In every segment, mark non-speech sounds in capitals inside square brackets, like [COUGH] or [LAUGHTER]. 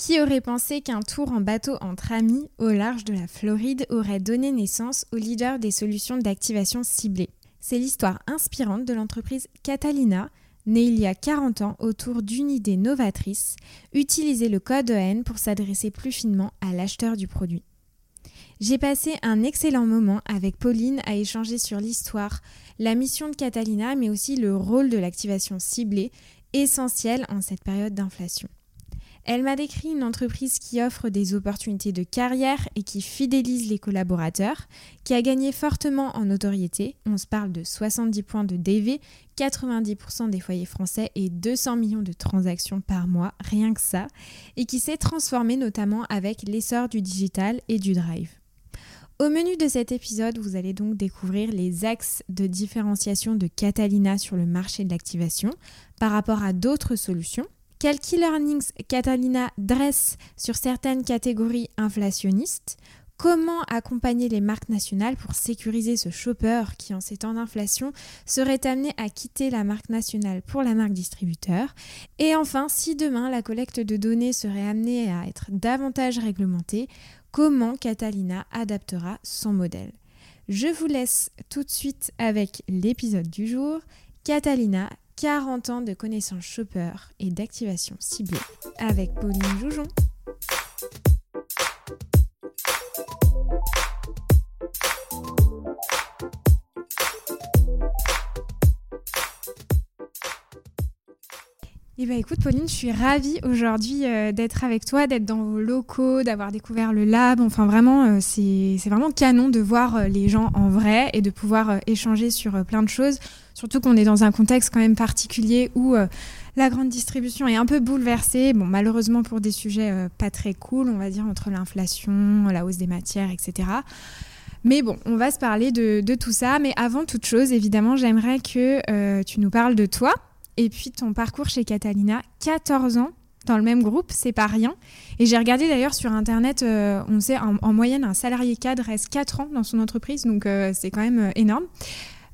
Qui aurait pensé qu'un tour en bateau entre amis au large de la Floride aurait donné naissance au leader des solutions d'activation ciblée C'est l'histoire inspirante de l'entreprise Catalina, née il y a 40 ans autour d'une idée novatrice, utiliser le code EN pour s'adresser plus finement à l'acheteur du produit. J'ai passé un excellent moment avec Pauline à échanger sur l'histoire, la mission de Catalina, mais aussi le rôle de l'activation ciblée, essentiel en cette période d'inflation. Elle m'a décrit une entreprise qui offre des opportunités de carrière et qui fidélise les collaborateurs, qui a gagné fortement en notoriété. On se parle de 70 points de DV, 90% des foyers français et 200 millions de transactions par mois, rien que ça, et qui s'est transformée notamment avec l'essor du digital et du drive. Au menu de cet épisode, vous allez donc découvrir les axes de différenciation de Catalina sur le marché de l'activation par rapport à d'autres solutions quels key learnings Catalina dresse sur certaines catégories inflationnistes. Comment accompagner les marques nationales pour sécuriser ce shopper qui, en ces temps d'inflation, serait amené à quitter la marque nationale pour la marque distributeur? Et enfin, si demain la collecte de données serait amenée à être davantage réglementée, comment Catalina adaptera son modèle? Je vous laisse tout de suite avec l'épisode du jour. Catalina 40 ans de connaissances shopper et d'activation ciblée avec Pauline Joujon. Eh bien, écoute, Pauline, je suis ravie aujourd'hui euh, d'être avec toi, d'être dans vos locaux, d'avoir découvert le lab. Enfin, vraiment, euh, c'est vraiment canon de voir euh, les gens en vrai et de pouvoir échanger sur plein de choses. Surtout qu'on est dans un contexte quand même particulier où la grande distribution est un peu bouleversée. Bon, malheureusement pour des sujets pas très cool, on va dire, entre l'inflation, la hausse des matières, etc. Mais bon, on va se parler de, de tout ça. Mais avant toute chose, évidemment, j'aimerais que tu nous parles de toi et puis ton parcours chez Catalina, 14 ans dans le même groupe, c'est pas rien. Et j'ai regardé d'ailleurs sur internet, euh, on sait en, moyenne un salarié cadre reste 4 ans dans son entreprise, donc euh, c'est quand même euh, énorme.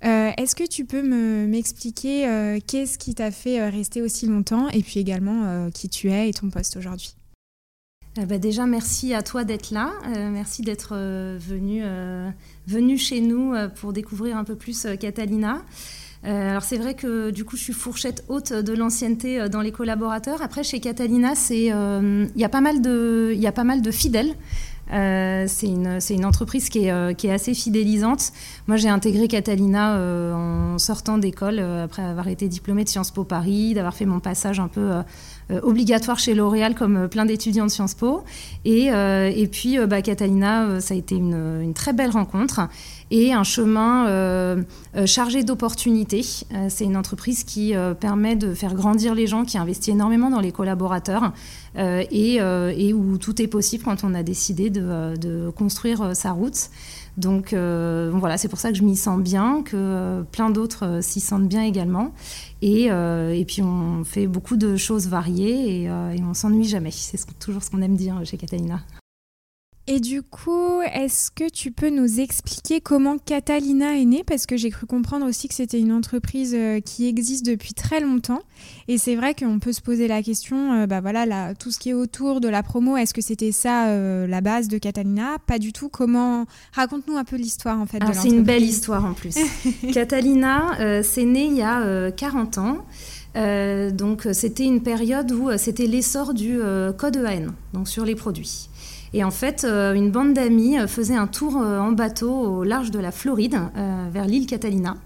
Est-ce que tu peux m'expliquer qu'est-ce qui t'a fait rester aussi longtemps et puis également qui tu es et ton poste aujourd'hui? Bah déjà, merci à toi d'être là. merci d'être venu, venu chez nous pour découvrir un peu plus Catalina. Euh, alors c'est vrai que du coup je suis fourchette haute de l'ancienneté euh, dans les collaborateurs. Après chez Catalina, euh, il y a pas mal de y a pas mal de fidèles. c'est une, une, entreprise qui est, qui est, assez fidélisante. Moi, j'ai intégré Catalina en sortant d'école, après avoir été diplômée de Sciences Po Paris, d'avoir fait mon passage un peu obligatoire chez L'Oréal, comme plein d'étudiants de Sciences Po. Et, et puis, bah, Catalina, ça a été une, très belle rencontre et un chemin euh, euh, chargé d'opportunités. Euh, c'est une entreprise qui permet de faire grandir les gens, qui investit énormément dans les collaborateurs et, où tout est possible quand on a décidé de, construire sa route. Donc voilà, c'est pour ça que je m'y sens bien, que plein d'autres s'y sentent bien également. Et, puis on fait beaucoup de choses variées et, et on s'ennuie jamais. C'est toujours ce qu'on aime dire chez Catalina. Et du coup, est-ce que tu peux nous expliquer comment Catalina est née? Parce que j'ai cru comprendre aussi que c'était une entreprise euh, qui existe depuis très longtemps. Et c'est vrai qu'on peut se poser la question, euh, bah voilà, tout ce qui est autour de la promo, est-ce que c'était ça euh, la base de Catalina? Pas du tout. Comment Raconte-nous un peu l'histoire en fait. c'est une belle histoire en plus. [LAUGHS] Catalina, c'est né il y a 40 ans. donc c'était une période où c'était l'essor du code EAN, donc sur les produits. Et en fait, euh, une bande d'amis euh, faisait un tour euh, en bateau au large de la Floride, vers l'île Catalina.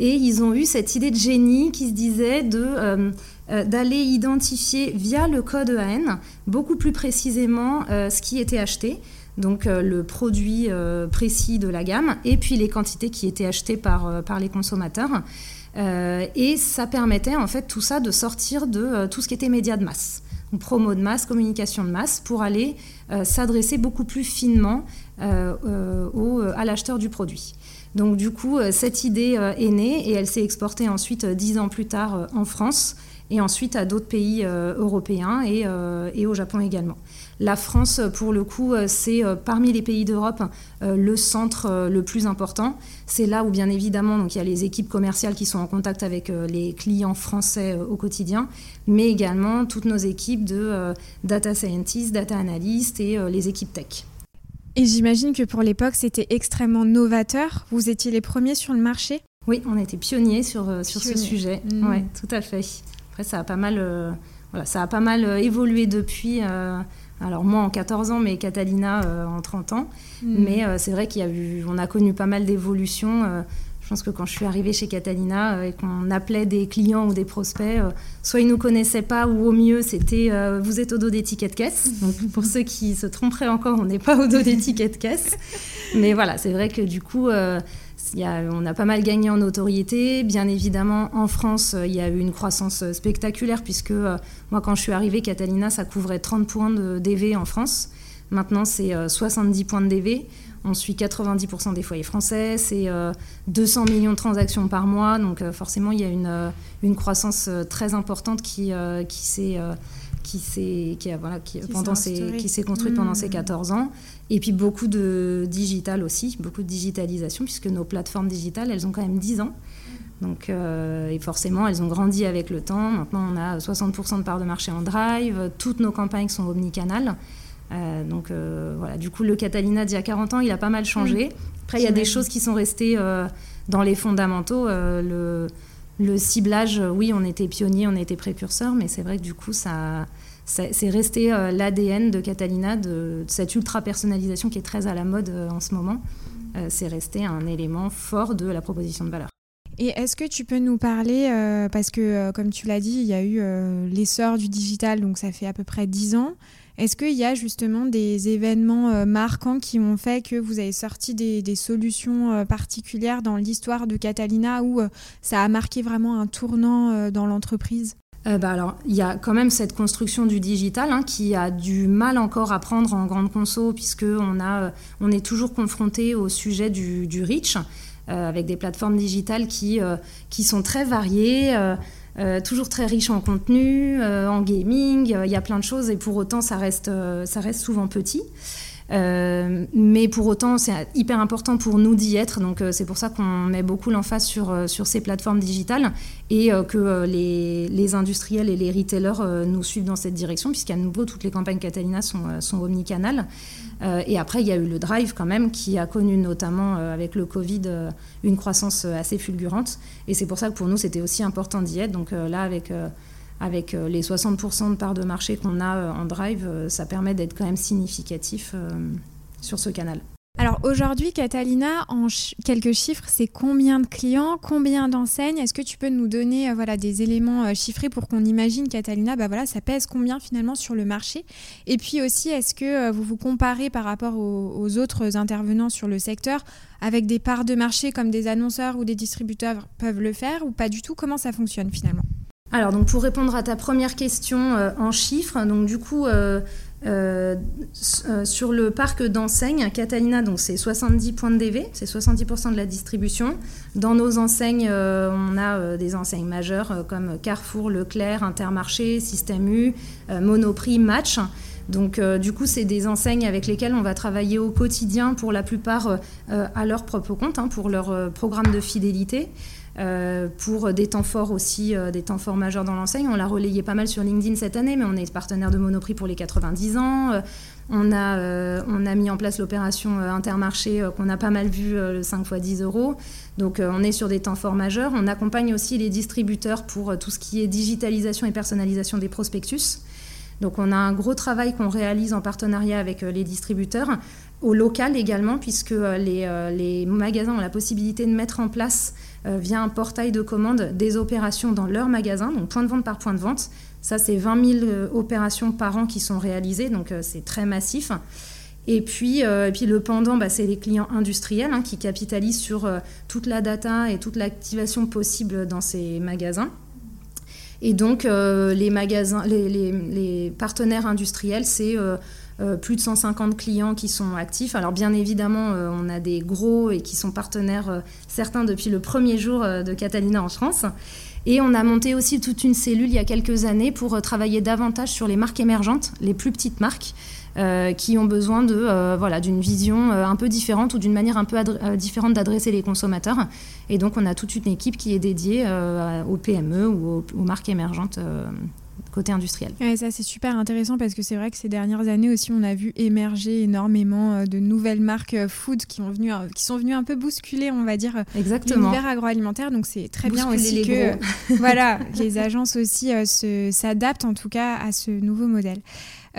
Et ils ont eu cette idée de génie qui se disait de d'aller identifier via le code EAN beaucoup plus précisément ce qui était acheté, donc le produit précis de la gamme, et puis les quantités qui étaient achetées par, par les consommateurs. et ça permettait en fait tout ça de sortir de tout ce qui était médias de masse promo de masse, communication de masse, pour aller euh, s'adresser beaucoup plus finement euh, euh, au, à l'acheteur du produit. Donc du coup, cette idée est née et elle s'est exportée ensuite dix ans plus tard en France. et ensuite à d'autres pays européens et, au Japon également. La France, pour le coup, c'est parmi les pays d'Europe le centre le plus important. C'est là où, bien évidemment, donc, il y a les équipes commerciales qui sont en contact avec les clients français au quotidien, mais également toutes nos équipes de data scientists, data analysts et les équipes tech. Et j'imagine que pour l'époque, c'était extrêmement novateur. Vous étiez les premiers sur le marché? Oui, on été pionniers sur, euh, sur ce sujet. Mmh. Oui, tout à fait. Après, ça a pas mal, euh, voilà, ça a pas mal euh, évolué depuis. Alors moi en 14 ans, mais Catalina en 30 ans. Mmh. Mais c'est vrai qu'il y a eu, on a connu pas mal d'évolutions pense que quand je suis arrivée chez Catalina euh, et qu'on appelait des clients ou des prospects, euh, soit ils nous connaissaient pas ou au mieux c'était euh, vous êtes au dos des tickets de caisse. [LAUGHS] Donc pour ceux qui se tromperaient encore, on n'est pas au dos des tickets de caisse. Mais voilà, c'est vrai que du coup, y a, on a pas mal gagné en notoriété. Bien évidemment, en France, il y a eu une croissance spectaculaire puisque moi, quand je suis arrivée, Catalina, ça couvrait 30 points de DV en France. Maintenant, c'est 70 points de DV. On suit 90% des foyers français, c'est 200 euh, millions de transactions par mois, donc euh, forcément il y a une, euh, une croissance très importante qui, qui s'est qui s'est qui, voilà, qui, pendant qui s'est construite pendant ces 14 mmh. ans et puis beaucoup de digital aussi beaucoup de digitalisation puisque nos plateformes digitales elles ont quand même 10 ans donc et forcément elles ont grandi avec le temps maintenant on a 60% de parts de marché en drive toutes nos campagnes sont omnicanales euh, donc euh, voilà, du coup, le Catalina d'il y a 40 ans, il a pas mal changé. Mm. Après, il y a des choses qui sont restées euh, dans les fondamentaux. le, le ciblage, oui, on était pionniers, on était précurseurs, mais c'est vrai que du coup, ça, c'est resté l'ADN de Catalina, de, cette ultra-personnalisation qui est très à la mode en ce moment. c'est resté un élément fort de la proposition de valeur. Et est-ce que tu peux nous parler, parce que comme tu l'as dit, il y a eu l'essor du digital, donc ça fait à peu près 10 ans. Est-ce qu'il y a justement des événements euh, marquants qui ont fait que vous avez sorti des, solutions euh, particulières dans l'histoire de Catalina où euh, ça a marqué vraiment un tournant dans l'entreprise? Bah alors, il y a quand même cette construction du digital hein, qui a du mal encore à prendre en grande conso puisque on, a, on est toujours confronté au sujet du, du reach avec des plateformes digitales qui, qui sont très variées. Euh, toujours très riche en contenu, euh, en gaming, euh, il y a plein de choses et pour autant ça reste, ça reste souvent petit. Mais pour autant, c'est hyper important pour nous d'y être. Donc, c'est pour ça qu'on met beaucoup l'emphase sur, sur ces plateformes digitales et que les, les, industriels et les retailers nous suivent dans cette direction, puisqu'à nouveau, toutes les campagnes Catalina sont, sont omnicanales. Euh, et après, il y a eu le drive quand même, qui a connu notamment euh, avec le Covid euh, une croissance assez fulgurante. Et c'est pour ça que pour nous, c'était aussi important d'y être. Donc là, avec avec les 60% de parts de marché qu'on a en drive, ça permet d'être quand même significatif sur ce canal. Alors aujourd'hui, Catalina, en quelques chiffres, c'est combien de clients, combien d'enseignes? Est-ce que tu peux nous donner euh, voilà, des éléments euh, chiffrés pour qu'on imagine Catalina, bah voilà, ça pèse combien finalement sur le marché? Et puis aussi, est-ce que euh, vous vous comparez par rapport aux, autres intervenants sur le secteur avec des parts de marché comme des annonceurs ou des distributeurs peuvent le faire ou pas du tout? Comment ça fonctionne finalement? Alors, donc pour répondre à ta première question en chiffres, donc du coup, euh, euh, sur le parc d'enseignes, Catalina, donc c'est 70 points de DV, c'est 70% de la distribution. Dans nos enseignes, euh, on a des enseignes majeures comme Carrefour, Leclerc, Intermarché, Système U, Monoprix, Match. Donc du coup, c'est des enseignes avec lesquelles on va travailler au quotidien pour la plupart à leur propre compte, hein, pour leur programme de fidélité. Euh, pour des temps forts aussi, euh, des temps forts majeurs dans l'enseigne. On l'a relayé pas mal sur LinkedIn cette année, mais on est partenaire de Monoprix pour les 90 ans. Euh, on, a, on a mis en place l'opération Intermarché qu'on a pas mal vu, le 5 x 10 euros. Donc on est sur des temps forts majeurs. On accompagne aussi les distributeurs pour tout ce qui est digitalisation et personnalisation des prospectus. Donc on a un gros travail qu'on réalise en partenariat avec les distributeurs, au local également, puisque les, les magasins ont la possibilité de mettre en place via un portail de commande des opérations dans leur magasin, donc point de vente par point de vente. Ça, c'est 20 000 euh, opérations par an qui sont réalisées, donc euh, c'est très massif. Et puis, le pendant, bah, c'est les clients industriels hein, qui capitalisent sur toute la data et toute l'activation possible dans ces magasins. Et donc, les, magasins, les, partenaires industriels, c'est euh, plus de 150 clients qui sont actifs. Alors bien évidemment, euh, on a des gros et qui sont partenaires, euh, certains depuis le premier jour de Catalina en France. Et on a monté aussi toute une cellule il y a quelques années pour travailler davantage sur les marques émergentes, les plus petites marques. qui ont besoin de voilà d'une vision un peu différente ou d'une manière un peu différente d'adresser les consommateurs. Et donc on a toute une équipe qui est dédiée aux PME ou aux, marques émergentes côté industriel. ça c'est super intéressant parce que c'est vrai que ces dernières années aussi on a vu émerger énormément euh, de nouvelles marques euh, food qui, ont venu, euh, qui sont venues un peu bousculer on va dire l'univers agroalimentaire donc c'est très bien aussi que [LAUGHS] voilà les agences aussi s'adaptent en tout cas à ce nouveau modèle.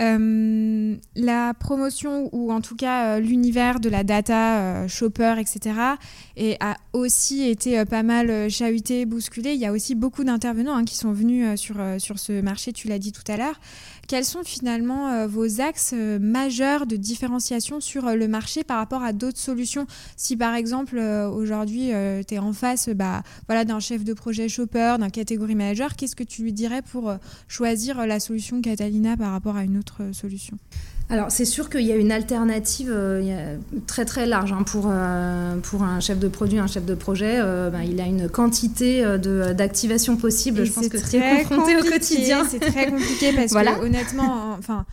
Euh, la promotion ou en tout cas euh, l'univers de la data, euh, shopper, etc. Et a aussi été pas mal chahuté, bousculé. Il y a aussi beaucoup d'intervenants hein, qui sont venus sur, sur ce marché, tu l'as dit tout à l'heure. Quels sont finalement euh, vos axes euh, majeurs de différenciation sur euh, le marché par rapport à d'autres solutions? Si par exemple aujourd'hui tu es en face bah, voilà, d'un chef de projet shopper, d'un catégorie manager, qu'est-ce que tu lui dirais pour choisir la solution Catalina par rapport à une autre solution? Alors c'est sûr qu'il y a une alternative euh, très très large hein, pour, euh, pour un chef de produit, un chef de projet. Euh, ben, il a une quantité d'activation possible. je pense que tu es confronté au quotidien. C'est très compliqué parce [LAUGHS] que honnêtement, enfin.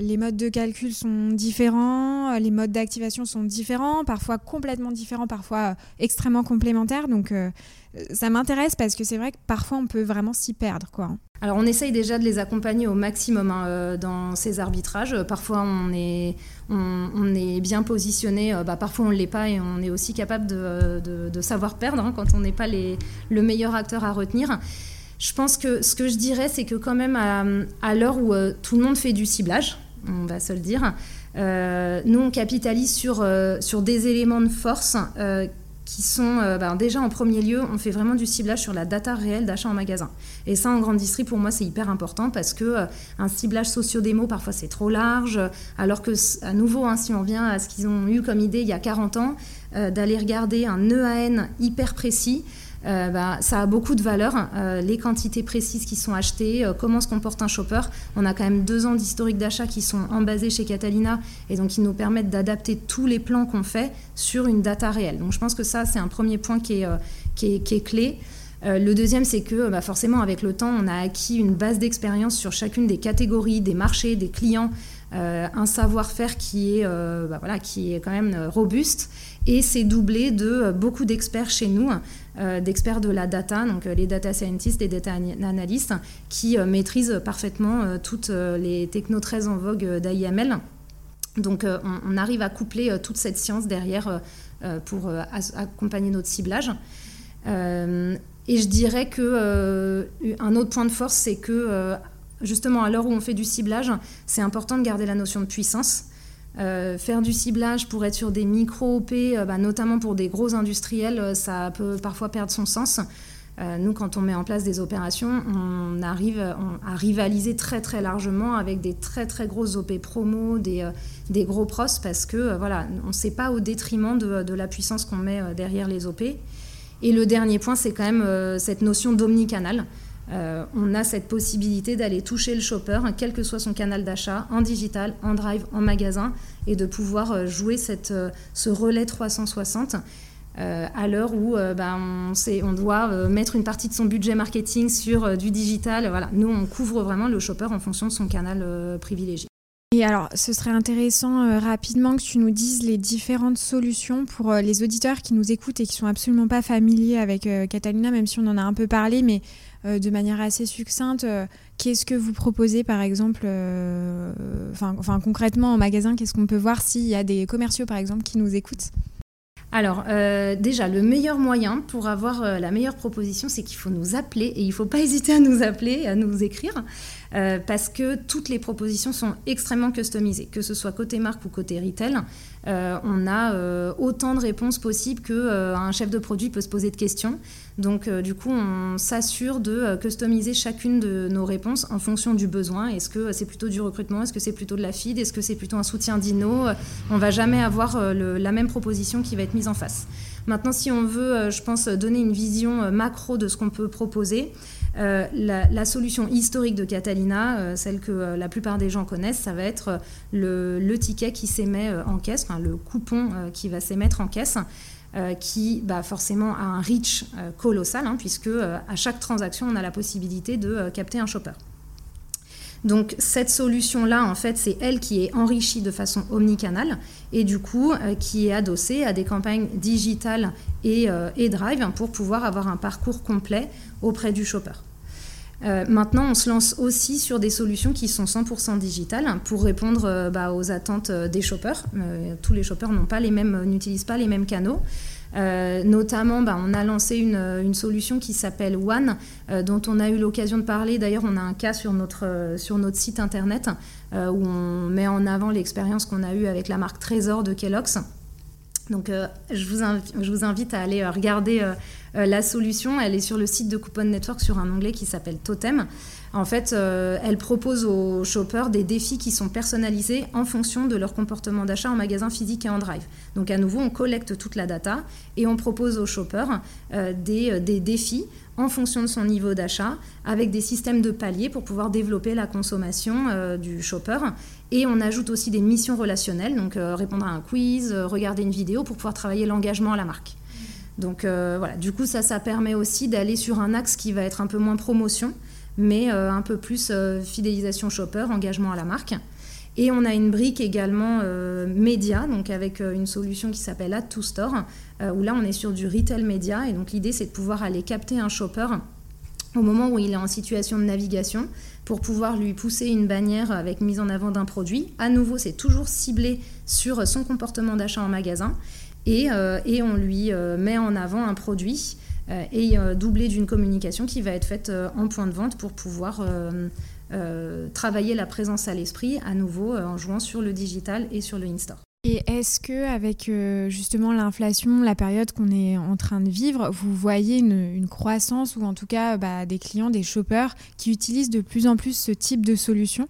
Les modes de calcul sont différents, les modes d'activation sont différents, parfois complètement différents, parfois extrêmement complémentaires. Donc ça m'intéresse parce que c'est vrai que parfois on peut vraiment s'y perdre. Quoi. Alors on essaye déjà de les accompagner au maximum hein, euh, dans ces arbitrages. Parfois on est, bien positionné, euh, bah, parfois on ne l'est pas et on est aussi capable de, savoir perdre hein, quand on n'est pas le meilleur acteur à retenir. Je pense que ce que je dirais, c'est que quand même à, l'heure où euh, tout le monde fait du ciblage, on va se le dire, nous on capitalise sur, sur des éléments de force qui sont euh, ben, déjà en premier lieu, on fait vraiment du ciblage sur la data réelle d'achat en magasin. Et ça, en grande distrie, pour moi, c'est hyper important parce que euh, un ciblage socio-démo, parfois, c'est trop large. Alors que, à nouveau, hein, si on vient à ce qu'ils ont eu comme idée il y a 40 ans, euh, d'aller regarder un EAN hyper précis, euh, bah, ça a beaucoup de valeur. Euh, les quantités précises qui sont achetées, euh, comment se comporte un shopper. On a quand même deux ans d'historique d'achat qui sont embasés chez Catalina et donc qui nous permettent d'adapter tous les plans qu'on fait sur une data réelle. Donc je pense que ça, c'est un premier point qui est, clé. le deuxième, c'est que bah, forcément, avec le temps, on a acquis une base d'expérience sur chacune des catégories, des marchés, des clients, un savoir-faire qui, est, bah, voilà, qui est quand même robuste. Et c'est doublé de beaucoup d'experts chez nous euh, d'experts de la data, donc euh, les data scientists, les data analystes, qui euh, maîtrisent parfaitement toutes les technos très en vogue d'AIML. Donc on, arrive à coupler toute cette science derrière pour accompagner notre ciblage. et je dirais que un autre point de force, c'est que justement à l'heure où on fait du ciblage, c'est important de garder la notion de puissance. Euh, faire du ciblage pour être sur des micro-OP, euh, bah, notamment pour des gros industriels, euh, ça peut parfois perdre son sens. nous, quand on met en place des opérations, on arrive à rivaliser très très largement avec des très très grosses OP promo, des, gros pros, parce que voilà, on ne sait pas au détriment de la puissance qu'on met derrière les OP. Et le dernier point, c'est quand même cette notion d'omnicanal. Euh, on a cette possibilité d'aller toucher le shopper, quel que soit son canal d'achat, en digital, en drive, en magasin, et de pouvoir euh, jouer euh, ce relais 360 à l'heure où ben, on, doit mettre une partie de son budget marketing sur du digital. Voilà. Nous, on couvre vraiment le shopper en fonction de son canal privilégié. Et alors, ce serait intéressant rapidement que tu nous dises les différentes solutions pour les auditeurs qui nous écoutent et qui sont absolument pas familiers avec Catalina, même si on en a un peu parlé, mais euh, de manière assez succincte, euh, qu'est-ce que vous proposez par exemple euh, enfin, concrètement en magasin, qu'est-ce qu'on peut voir s'il y a des commerciaux par exemple qui nous écoutent? Alors, déjà, le meilleur moyen pour avoir la meilleure proposition, c'est qu'il faut nous appeler et il ne faut pas [LAUGHS] hésiter à nous appeler, à nous écrire, parce que toutes les propositions sont extrêmement customisées, que ce soit côté marque ou côté retail. Euh, on a euh, autant de réponses possibles qu'un euh, chef de produit peut se poser de questions. Donc du coup, on s'assure de customiser chacune de nos réponses en fonction du besoin. Est-ce que c'est plutôt du recrutement? Est-ce que c'est plutôt de la feed? Est-ce que c'est plutôt un soutien dino? On va jamais avoir la même proposition qui va être mise en face. Maintenant, si on veut, je pense, donner une vision macro de ce qu'on peut proposer, euh, la, solution historique de Catalina, euh, celle que euh, la plupart des gens connaissent, ça va être le, ticket qui s'émet en caisse, le coupon qui va s'émettre en caisse. qui bah, forcément a un reach colossal, hein, puisque à chaque transaction, on a la possibilité de capter un shopper. Donc cette solution-là, en fait, c'est elle qui est enrichie de façon omnicanale et du coup euh, qui est adossée à des campagnes digitales et, euh, drive pour pouvoir avoir un parcours complet auprès du shopper. Euh, maintenant, on se lance aussi sur des solutions qui sont 100% digitales pour répondre bah, aux attentes des shoppers. tous les shoppers n'ont n'utilisent pas les mêmes canaux. Euh, notamment, bah, on a lancé une, solution qui s'appelle One, euh, dont on a eu l'occasion de parler. D'ailleurs, on a un cas sur notre, euh, sur notre site internet où on met en avant l'expérience qu'on a eue avec la marque Trésor de Kellogg's. Donc, je, vous je, vous invite à aller regarder la solution. Elle est sur le site de Coupon Network sur un onglet qui s'appelle Totem. En fait, euh, elle propose aux shoppers des défis qui sont personnalisés en fonction de leur comportement d'achat en magasin physique et en drive. Donc à nouveau, on collecte toute la data et on propose aux shoppers euh, euh, des, défis en fonction de son niveau d'achat avec des systèmes de paliers pour pouvoir développer la consommation du shopper. Et on ajoute aussi des missions relationnelles, donc répondre à un quiz, regarder une vidéo pour pouvoir travailler l'engagement à la marque. Donc voilà, du coup ça, ça permet aussi d'aller sur un axe qui va être un peu moins promotion mais euh, un peu plus euh, fidélisation shopper, engagement à la marque. Et on a une brique également euh, média, donc avec une solution qui s'appelle Add to Store, où là on est sur du retail média. Et donc l'idée c'est de pouvoir aller capter un shopper au moment où il est en situation de navigation pour pouvoir lui pousser une bannière avec mise en avant d'un produit. À nouveau, c'est toujours ciblé sur son comportement d'achat en magasin et, et, on lui met en avant un produit et euh, doublé d'une communication qui va être faite euh, en point de vente pour pouvoir travailler la présence à l'esprit à nouveau en jouant sur le digital et sur le in-store. Et est-ce que avec justement l'inflation, la période qu'on est en train de vivre, vous voyez une, croissance ou en tout cas bah, des clients, des shoppers qui utilisent de plus en plus ce type de solution?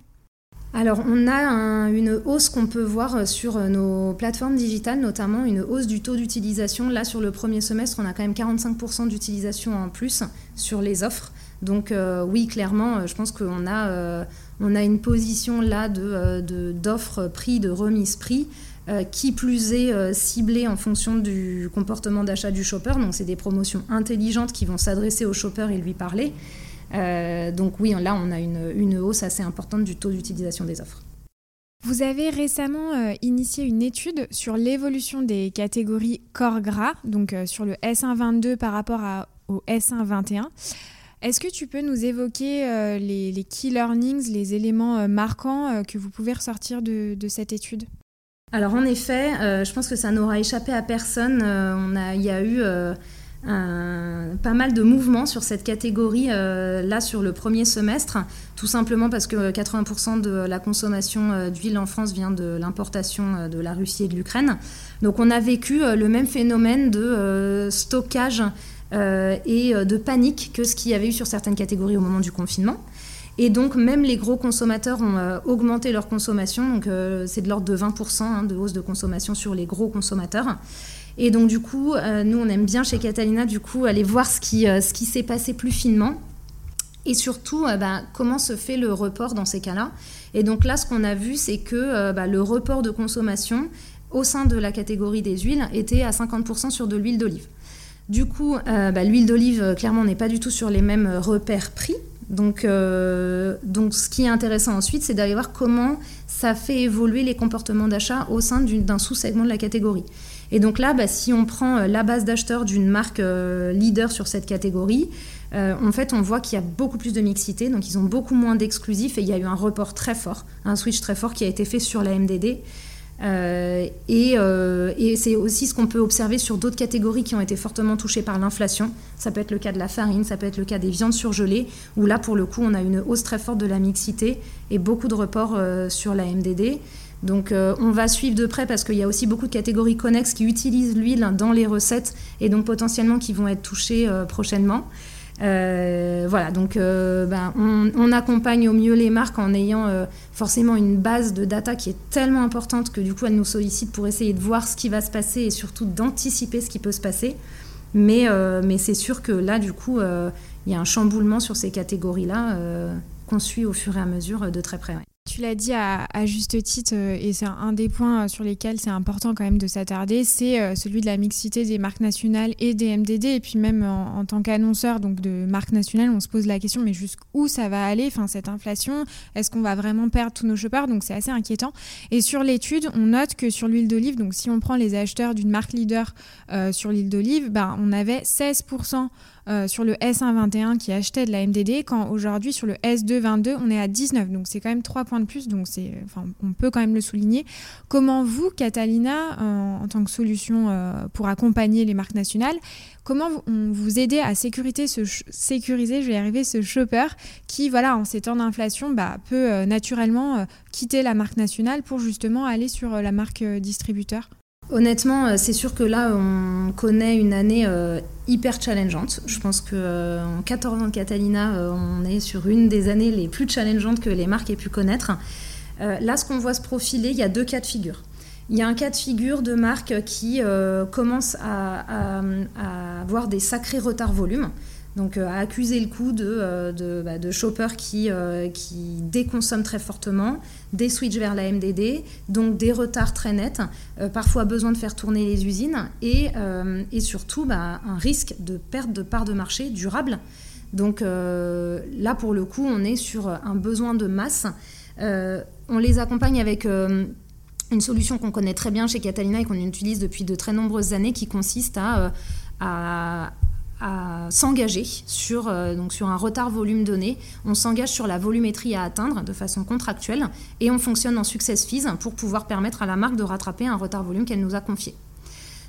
Alors, on a une hausse qu'on peut voir sur nos plateformes digitales, notamment une hausse du taux d'utilisation. Là, sur le premier semestre, on a quand même 45% d'utilisation en plus sur les offres. Donc, euh, oui, clairement, je pense qu'on a, euh, on a une position là d'offres de, prix, de remise prix. Euh, qui plus est ciblée en fonction du comportement d'achat du shopper. Donc, c'est des promotions intelligentes qui vont s'adresser au shopper et lui parler. Euh, donc oui, là, on a une, hausse assez importante du taux d'utilisation des offres. Vous avez récemment euh, initié une étude sur l'évolution des catégories corps gras, donc euh, sur le S122 par rapport au S121. Est-ce que tu peux nous évoquer les, key learnings, les éléments marquants que vous pouvez ressortir de, cette étude? Alors en effet, je pense que ça n'aura échappé à personne. on a, il y a eu pas mal de mouvements sur cette catégorie euh, là sur le premier semestre, tout simplement parce que 80% de la consommation euh, d'huile en France vient de l'importation euh, de la Russie et de l'Ukraine. Donc on a vécu le même phénomène de stockage et de panique que ce qu'il y avait eu sur certaines catégories au moment du confinement. Et donc, même les gros consommateurs ont augmenté leur consommation. Donc, c'est de l'ordre de 20% hein, de hausse de consommation sur les gros consommateurs. Et donc, du coup, euh, nous, on aime bien chez Catalina, du coup, aller voir ce qui, euh, ce qui s'est passé plus finement. Et surtout, euh, bah, comment se fait le report dans ces cas-là. Et donc là, ce qu'on a vu, c'est que bah, le report de consommation au sein de la catégorie des huiles était à 50% sur de l'huile d'olive. Du coup, bah, l'huile d'olive, clairement, n'est pas du tout sur les mêmes repères prix. Donc, donc, ce qui est intéressant ensuite, c'est d'aller voir comment ça fait évoluer les comportements d'achat au sein d'un sous-segment de la catégorie. Et donc là, bah, si on prend euh, la base d'acheteurs d'une marque euh, leader sur cette catégorie, euh, en fait, on voit qu'il y a beaucoup plus de mixité, donc ils ont beaucoup moins d'exclusifs et il y a eu un report très fort, un switch très fort qui a été fait sur la MDD. et, c'est aussi ce qu'on peut observer sur d'autres catégories qui ont été fortement touchées par l'inflation. Ça peut être le cas de la farine, ça peut être le cas des viandes surgelées, où là, pour le coup, on a une hausse très forte de la mixité et beaucoup de reports sur la MDD. Donc euh, on va suivre de près parce qu'il y a aussi beaucoup de catégories connexes qui utilisent l'huile dans les recettes et donc potentiellement qui vont être touchées euh, prochainement. Euh, voilà, donc ben, on, accompagne au mieux les marques en ayant forcément une base de data qui est tellement importante que du coup elles nous sollicitent pour essayer de voir ce qui va se passer et surtout d'anticiper ce qui peut se passer. Mais, mais c'est sûr que là, du coup, il y a un chamboulement sur ces catégories-là qu'on suit au fur et à mesure de très près. Tu l'as dit à, juste titre, et c'est un des points sur lesquels c'est important quand même de s'attarder, c'est celui de la mixité des marques nationales et des MDD. Et puis même en, tant qu'annonceur de marques nationales, on se pose la question, mais jusqu'où ça va aller, cette inflation? Est-ce qu'on va vraiment perdre tous nos shoppers? Donc c'est assez inquiétant. Et sur l'étude, on note que sur l'huile d'olive, donc si on prend les acheteurs d'une marque leader sur l'huile d'olive, ben, on avait 16% euh, sur le S121 qui achetait de la MDD, quand aujourd'hui sur le S222 on est à 19. Donc c'est quand même 3 points de plus, donc enfin, on peut quand même le souligner. Comment vous, Catalina, euh, en tant que solution euh, pour accompagner les marques nationales, comment vous, vous aidez à sécuriser ce, sécuriser, je vais y arriver, ce shopper qui, voilà, en ces temps d'inflation, bah, peut naturellement quitter la marque nationale pour justement aller sur la marque distributeur? Honnêtement, euh, c'est sûr que là, on connaît une année euh, hyper challengeante. Je pense qu'en euh, 14 ans de Catalina, on est sur une des années les plus challengeantes que les marques aient pu connaître. là, ce qu'on voit se profiler, il y a deux cas de figure. Il y a un cas de figure de marques qui commencent à, avoir des sacrés retards volume donc à euh, accuser le coup de, euh, de, bah, shoppers qui, euh, qui déconsomment très fortement, des switches vers la MDD, donc des retards très nets, parfois besoin de faire tourner les usines et, et surtout bah, un risque de perte de part de marché durable. Donc là, pour le coup, on est sur un besoin de masse. on les accompagne avec une solution qu'on connaît très bien chez Catalina et qu'on utilise depuis de très nombreuses années qui consiste à, à, à s'engager sur, euh, sur un retard volume donné. On s'engage sur la volumétrie à atteindre de façon contractuelle et on fonctionne en success fees pour pouvoir permettre à la marque de rattraper un retard volume qu'elle nous a confié.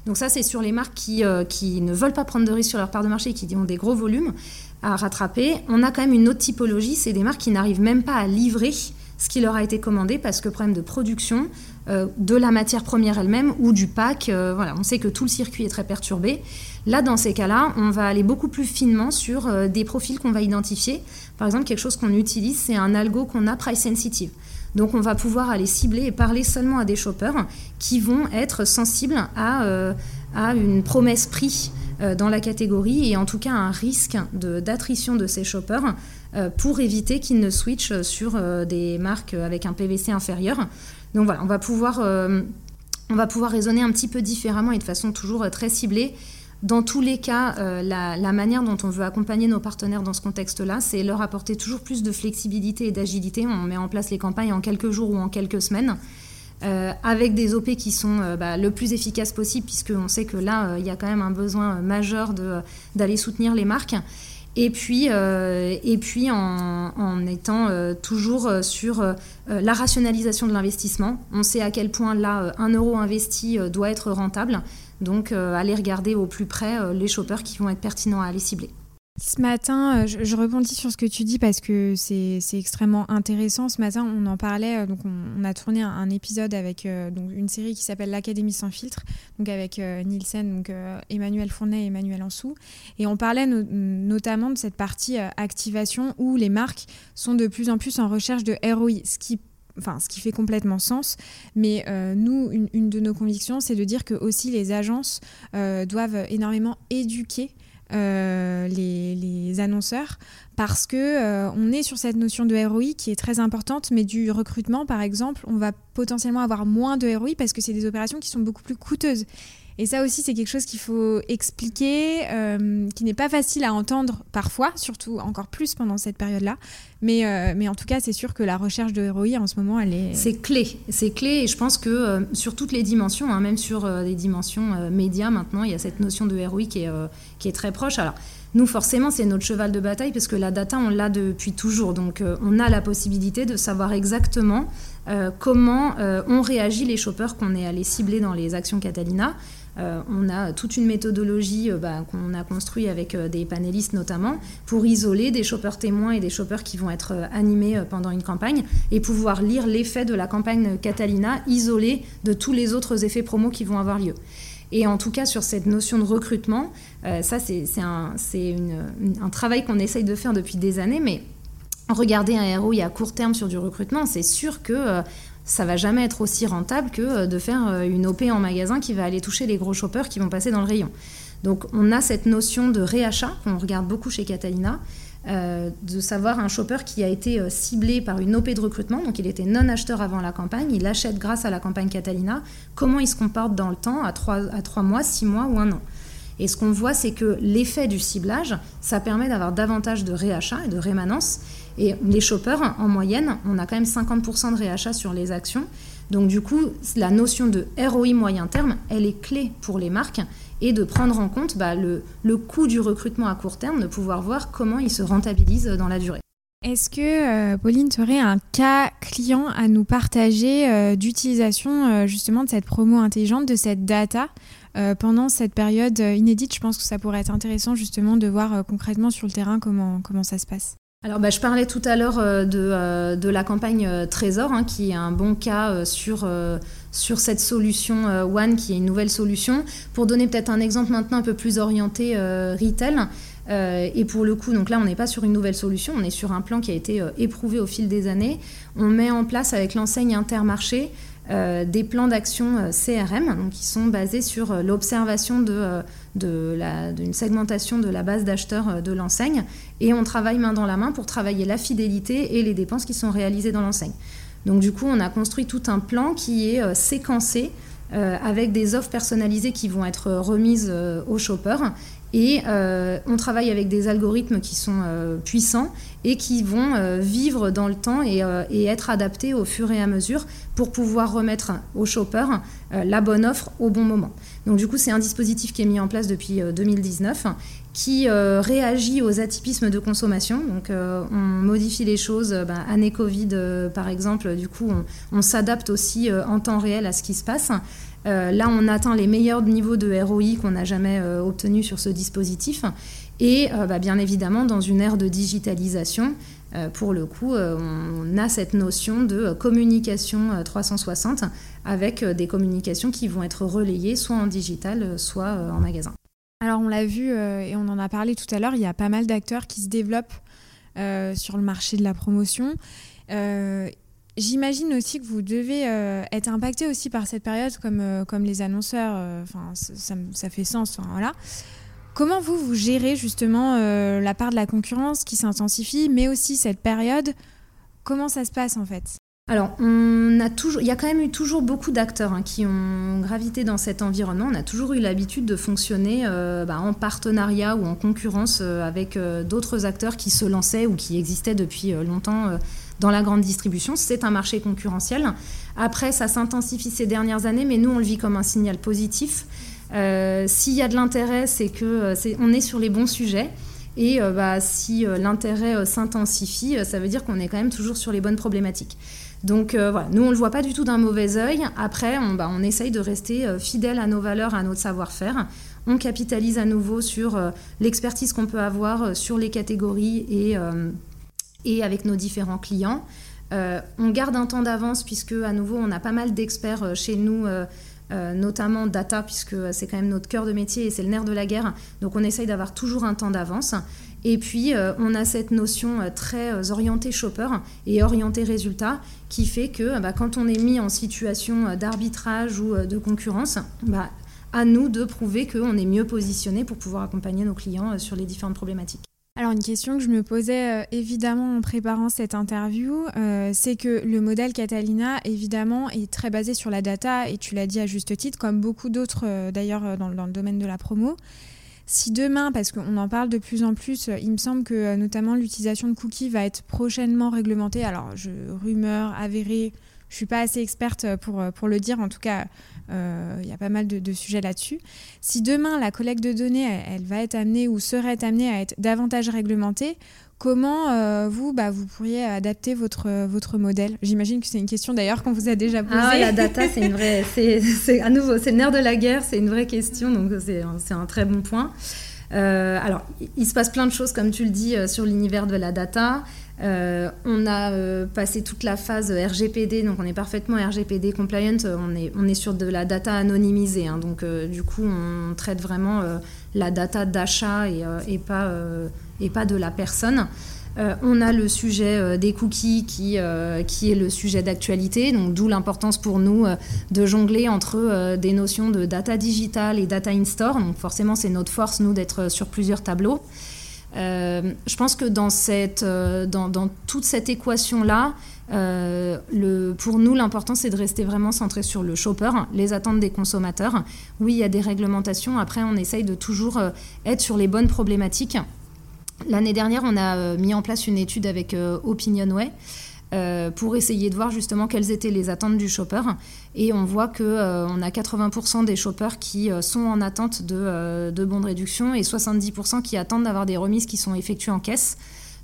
Donc ça, c'est sur les marques qui, euh, ne veulent pas prendre de risques sur leur part de marché et qui ont des gros volumes à rattraper. On a quand même une autre typologie, c'est des marques qui n'arrivent même pas à livrer ce qui leur a été commandé parce que problème de production, de la matière première elle-même ou du pack, voilà, on sait que tout le circuit est très perturbé. Là, dans ces cas-là, on va aller beaucoup plus finement sur euh, des profils qu'on va identifier. Par exemple, quelque chose qu'on utilise, c'est un algo qu'on a price sensitive. Donc on va pouvoir aller cibler et parler seulement à des shoppers qui vont être sensibles à, euh, une promesse prix euh, dans la catégorie et en tout cas un risque d'attrition de, ces shoppers pour éviter qu'ils ne switchent sur des marques avec un PVC inférieur. Donc voilà, on va pouvoir, on va pouvoir raisonner un petit peu différemment et de façon toujours très ciblée dans tous les cas, euh, la, manière dont on veut accompagner nos partenaires dans ce contexte-là, c'est leur apporter toujours plus de flexibilité et d'agilité. On met en place les campagnes en quelques jours ou en quelques semaines. Euh, avec des OP qui sont euh, bah, le plus efficaces possible, puisqu'on sait que là, il y a quand même un besoin majeur d'aller soutenir les marques. Et puis, et puis en, étant toujours sur la rationalisation de l'investissement. On sait à quel point là, un euro investi doit être rentable. Donc, euh, aller regarder au plus près euh, les shoppers qui vont être pertinents à aller cibler. Ce matin, euh, je, rebondis sur ce que tu dis parce que c'est extrêmement intéressant. Ce matin, on en parlait, donc on, a tourné un, épisode avec donc une série qui s'appelle L'Académie sans filtre, donc avec Nielsen, donc Emmanuel Fournet et Emmanuel Ansou. Et on parlait notamment de cette partie activation où les marques sont de plus en plus en recherche de ROI, ce qui enfin, ce qui fait complètement sens. Mais euh, nous, une, de nos convictions, c'est de dire que aussi les agences euh, doivent énormément éduquer euh, les, annonceurs parce que on est sur cette notion de ROI qui est très importante, mais du recrutement, par exemple, on va potentiellement avoir moins de ROI parce que c'est des opérations qui sont beaucoup plus coûteuses. Et ça aussi, c'est quelque chose qu'il faut expliquer, euh, qui n'est pas facile à entendre parfois, surtout encore plus pendant cette période-là. Mais, euh, mais en tout cas, c'est sûr que la recherche de ROI en ce moment, elle est... C'est clé, c'est clé. Et je pense que euh, sur toutes les dimensions, hein, même sur des dimensions médias maintenant, il y a cette notion de ROI qui est, qui est très proche. Alors, nous, forcément, c'est notre cheval de bataille parce que la data, on l'a depuis toujours. Donc, on a la possibilité de savoir exactement comment ont réagi les shoppers qu'on est allé cibler dans les actions Catalina. Euh, on a toute une méthodologie euh, bah, qu'on a construite avec euh, des panélistes notamment pour isoler des shoppers témoins et des shoppers qui vont être animés pendant une campagne et pouvoir lire l'effet de la campagne Catalina isolé de tous les autres effets promos qui vont avoir lieu. Et en tout cas, sur cette notion de recrutement, ça, c'est un, un, travail qu'on essaye de faire depuis des années, mais regarder un ROI à court terme sur du recrutement, c'est sûr que ça va jamais être aussi rentable que euh, de faire euh, une OP en magasin qui va aller toucher les gros shoppers qui vont passer dans le rayon. Donc on a cette notion de réachat qu'on regarde beaucoup chez Catalina. de savoir un shopper qui a été ciblé par une OP de recrutement, donc il était non acheteur avant la campagne, il achète grâce à la campagne Catalina, comment il se comporte dans le temps, à 3, à 3 mois, 6 mois ou un an? Et ce qu'on voit, c'est que l'effet du ciblage, ça permet d'avoir davantage de réachat et de rémanence. Et les shoppers, en moyenne, on a quand même 50% de réachat sur les actions. Donc du coup, la notion de ROI moyen terme, elle est clé pour les marques et de prendre en compte bah, le, le coût du recrutement à court terme, de pouvoir voir comment il se rentabilise dans la durée. Est-ce que, euh, Pauline, tu aurais un cas client à nous partager euh, d'utilisation euh, justement de cette promo intelligente, de cette data pendant cette période inédite? Je pense que ça pourrait être intéressant justement de voir concrètement sur le terrain comment, comment ça se passe. Alors, bah, je parlais tout à l'heure de, de, la campagne Trésor, hein, qui est un bon cas sur, sur cette solution One, qui est une nouvelle solution. Pour donner peut-être un exemple maintenant un peu plus orienté retail, euh, et pour le coup, donc là, on n'est pas sur une nouvelle solution, on est sur un plan qui a été euh, éprouvé au fil des années. On met en place avec l'enseigne Intermarché euh, des plans d'action CRM donc qui sont basés sur l'observation d'une de, segmentation de la base d'acheteurs de l'enseigne. Et on travaille main dans la main pour travailler la fidélité et les dépenses qui sont réalisées dans l'enseigne. Donc du coup, on a construit tout un plan qui est séquencé avec des offres personnalisées qui vont être remises aux shoppers et euh, on travaille avec des algorithmes qui sont euh, puissants et qui vont euh, vivre dans le temps et, être adaptés au fur et à mesure pour pouvoir remettre au shopper la bonne offre au bon moment. Donc du coup, c'est un dispositif qui est mis en place depuis 2019 qui réagit aux atypismes de consommation. Donc on modifie les choses, ben, année Covid par exemple, du coup on s'adapte aussi en temps réel à ce qui se passe. Euh, là, on atteint les meilleurs niveaux de ROI qu'on n'a jamais euh, obtenus sur ce dispositif. Et euh, bah, bien évidemment, dans une ère de digitalisation, pour le coup, on a cette notion de communication 360 avec des communications qui vont être relayées soit en digital, soit en magasin. Alors on l'a vu et on en a parlé tout à l'heure, il y a pas mal d'acteurs qui se développent sur le marché de la promotion. J'imagine aussi que vous devez euh, être impacté aussi par cette période, comme, euh, comme les annonceurs. Euh, enfin, ça, ça, fait sens. voilà. Comment vous vous gérez justement la part de la concurrence qui s'intensifie, mais aussi cette période? Comment ça se passe en fait? Alors, il y a quand même eu toujours beaucoup d'acteurs hein, qui ont gravité dans cet environnement. On a toujours eu l'habitude de fonctionner bah, en partenariat ou en concurrence avec d'autres acteurs qui se lançaient ou qui existaient depuis longtemps dans la grande distribution. C'est un marché concurrentiel. Après, ça s'intensifie ces dernières années, mais nous, on le vit comme un signal positif. Euh, s'il y a de l'intérêt, c'est que euh, est, sur les bons sujets. Et euh, bah, si l'intérêt s'intensifie, ça veut dire qu'on est quand même toujours sur les bonnes problématiques. Donc voilà, nous on ne le voit pas du tout d'un mauvais œil. Après, on, bah, essaye de rester fidèle à nos valeurs, à notre savoir-faire. On capitalise à nouveau sur l'expertise qu'on peut avoir sur les catégories et et avec nos différents clients. Euh, on garde un temps d'avance puisque à nouveau on a pas mal d'experts euh, chez nous, euh, notamment data puisque c'est quand même notre cœur de métier et c'est le nerf de la guerre. Donc on essaye d'avoir toujours un temps d'avance. Et puis on a cette notion très orientée shopper et orientée résultat qui fait que bah, quand on est mis en situation d'arbitrage ou de concurrence, bah, à nous de prouver qu'on est mieux positionné pour pouvoir accompagner nos clients sur les différentes problématiques. Alors une question que je me posais euh, évidemment en préparant cette interview, euh, c'est que le modèle Catalina évidemment est très basé sur la data et tu l'as dit à juste titre, comme beaucoup d'autres euh, d'ailleurs dans, le domaine de la promo. Si demain, parce qu'on en parle de plus en plus, il me semble que notamment l'utilisation de cookies va être prochainement réglementée. Alors je rumeur avérée, je suis pas assez experte pour, pour le dire, en tout cas euh, il y a pas mal de, sujets là-dessus. Si demain la collecte de données, elle, va être amenée ou serait amenée à être davantage réglementée, comment euh, vous, bah, vous pourriez adapter votre, votre modèle? J'imagine que c'est une question d'ailleurs qu'on vous a déjà posée. Ah, la data, c'est une vraie, c'est à nouveau, c'est le nerf de la guerre, c'est une vraie question, donc c'est un très bon point. Euh, alors, il se passe plein de choses, comme tu le dis, sur l'univers de la data. Euh, on a euh, passé toute la phase RGPD, donc on est parfaitement RGPD compliant. On est, on est sur de la data anonymisée, hein. donc euh, du coup on traite vraiment la data d'achat et, et pas de la personne. On a le sujet des cookies qui, qui est le sujet d'actualité, donc d'où l'importance pour nous de jongler entre des notions de data digital et data in-store. Donc forcément c'est notre force, nous, d'être sur plusieurs tableaux. je pense que dans, cette, dans, toute cette équation-là, pour nous, l'important, c'est de rester vraiment centré sur le shopper, les attentes des consommateurs. Oui, il y a des réglementations. Après, on essaye de toujours être sur les bonnes problématiques. L'année dernière, on a mis en place une étude avec Opinionway. Euh, pour essayer de voir justement quelles étaient les attentes du shopper. Et on voit qu'on euh, on a 80% des shoppers qui euh, sont en attente de, de bons de réduction et 70% qui attendent d'avoir des remises qui sont effectuées en caisse.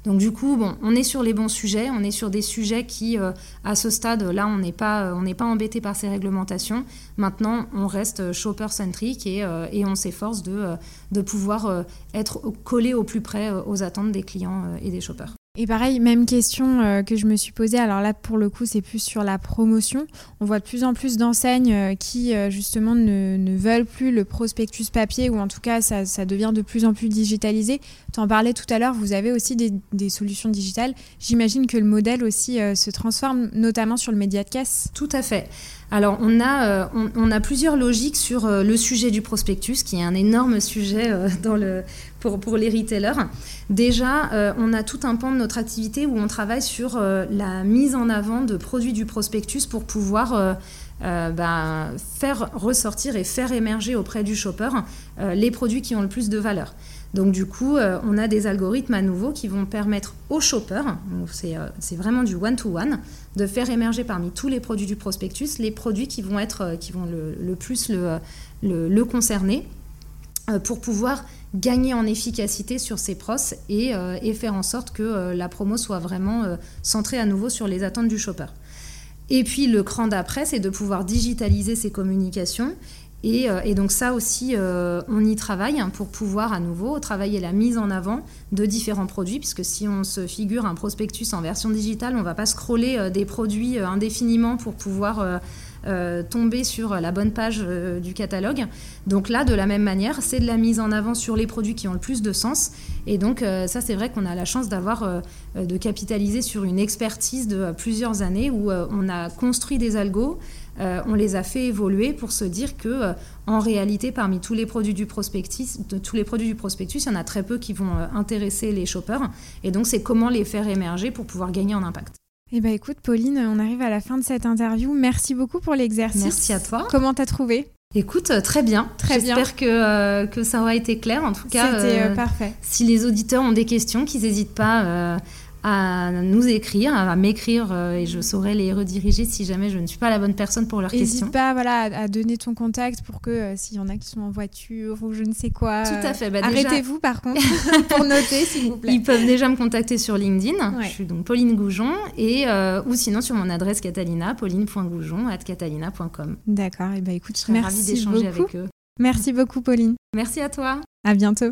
Donc du coup, bon, on est sur les bons sujets, on est sur des sujets qui, à ce stade-là, on n'est pas, on n'est pas embêté par ces réglementations. Maintenant, on reste shopper-centrique et, et, on s'efforce de, de pouvoir être collé au plus près aux attentes des clients et des shoppers. Et pareil, même question euh, que je me suis posée. Alors là, pour le coup, c'est plus sur la promotion. On voit de plus en plus d'enseignes euh, qui, euh, justement, ne, ne, veulent plus le prospectus papier, ou en tout cas, ça, ça devient de plus en plus digitalisé. Tu en parlais tout à l'heure, vous avez aussi des, solutions digitales. J'imagine que le modèle aussi se transforme, notamment sur le média de caisse. Tout à fait. Alors, on a, on, on a plusieurs logiques sur le sujet du prospectus, qui est un énorme sujet [LAUGHS] pour, pour les retailers. Déjà, euh, on a tout un pan de notre activité où on travaille sur euh, la mise en avant de produits du prospectus pour pouvoir euh, ben, faire ressortir et faire émerger auprès du shopper les produits qui ont le plus de valeur. Donc du coup, on a des algorithmes à nouveau qui vont permettre au shopper, c'est vraiment du one-to-one, de faire émerger parmi tous les produits du prospectus les produits qui vont, être, qui vont le, plus le, concerner pour pouvoir gagner en efficacité sur ses pros et, euh, et faire en sorte que euh, la promo soit vraiment euh, centrée à nouveau sur les attentes du shopper. Et puis le cran d'après, c'est de pouvoir digitaliser ses communications. Et, et donc ça aussi, on y travaille hein, pour pouvoir à nouveau travailler la mise en avant de différents produits, puisque si on se figure un prospectus en version digitale, on ne va pas scroller des produits indéfiniment pour pouvoir euh, tomber sur la bonne page euh, du catalogue. Donc là, de la même manière, c'est de la mise en avant sur les produits qui ont le plus de sens. Et donc euh, ça, c'est vrai qu'on a la chance d'avoir, de capitaliser sur une expertise de plusieurs années où on a construit des algos. On les a fait évoluer pour se dire que, en réalité, parmi tous les produits du prospectus, de tous les produits du prospectus, il y en a très peu qui vont intéresser les shoppers. Et donc, c'est comment les faire émerger pour pouvoir gagner en impact. Eh bien écoute Pauline, on arrive à la fin de cette interview. Merci beaucoup pour l'exercice. Merci à toi. Comment t'as trouvé? Écoute, euh, très bien. Très bien. J'espère que, euh, que ça aura été clair. En tout cas, c'était euh, parfait. Si les auditeurs ont des questions, qu'ils n'hésitent pas à nous écrire, à m'écrire euh, et je saurai les rediriger si jamais je ne suis pas la bonne personne pour leurs questions. N'hésite pas voilà, à donner ton contact pour que euh, s'il y en a qui sont en voiture ou je ne sais quoi. Tout à fait. Bah, Arrêtez-vous par contre [LAUGHS] pour noter s'il vous plaît. Ils peuvent déjà me contacter sur LinkedIn. Je suis donc Pauline Goujon et euh, ou sinon sur mon adresse Catalina, pauline.goujon at catalina.com. D'accord. Et bah écoute, je serais ravie d'échanger avec eux. Merci beaucoup Pauline. Merci à toi. À bientôt.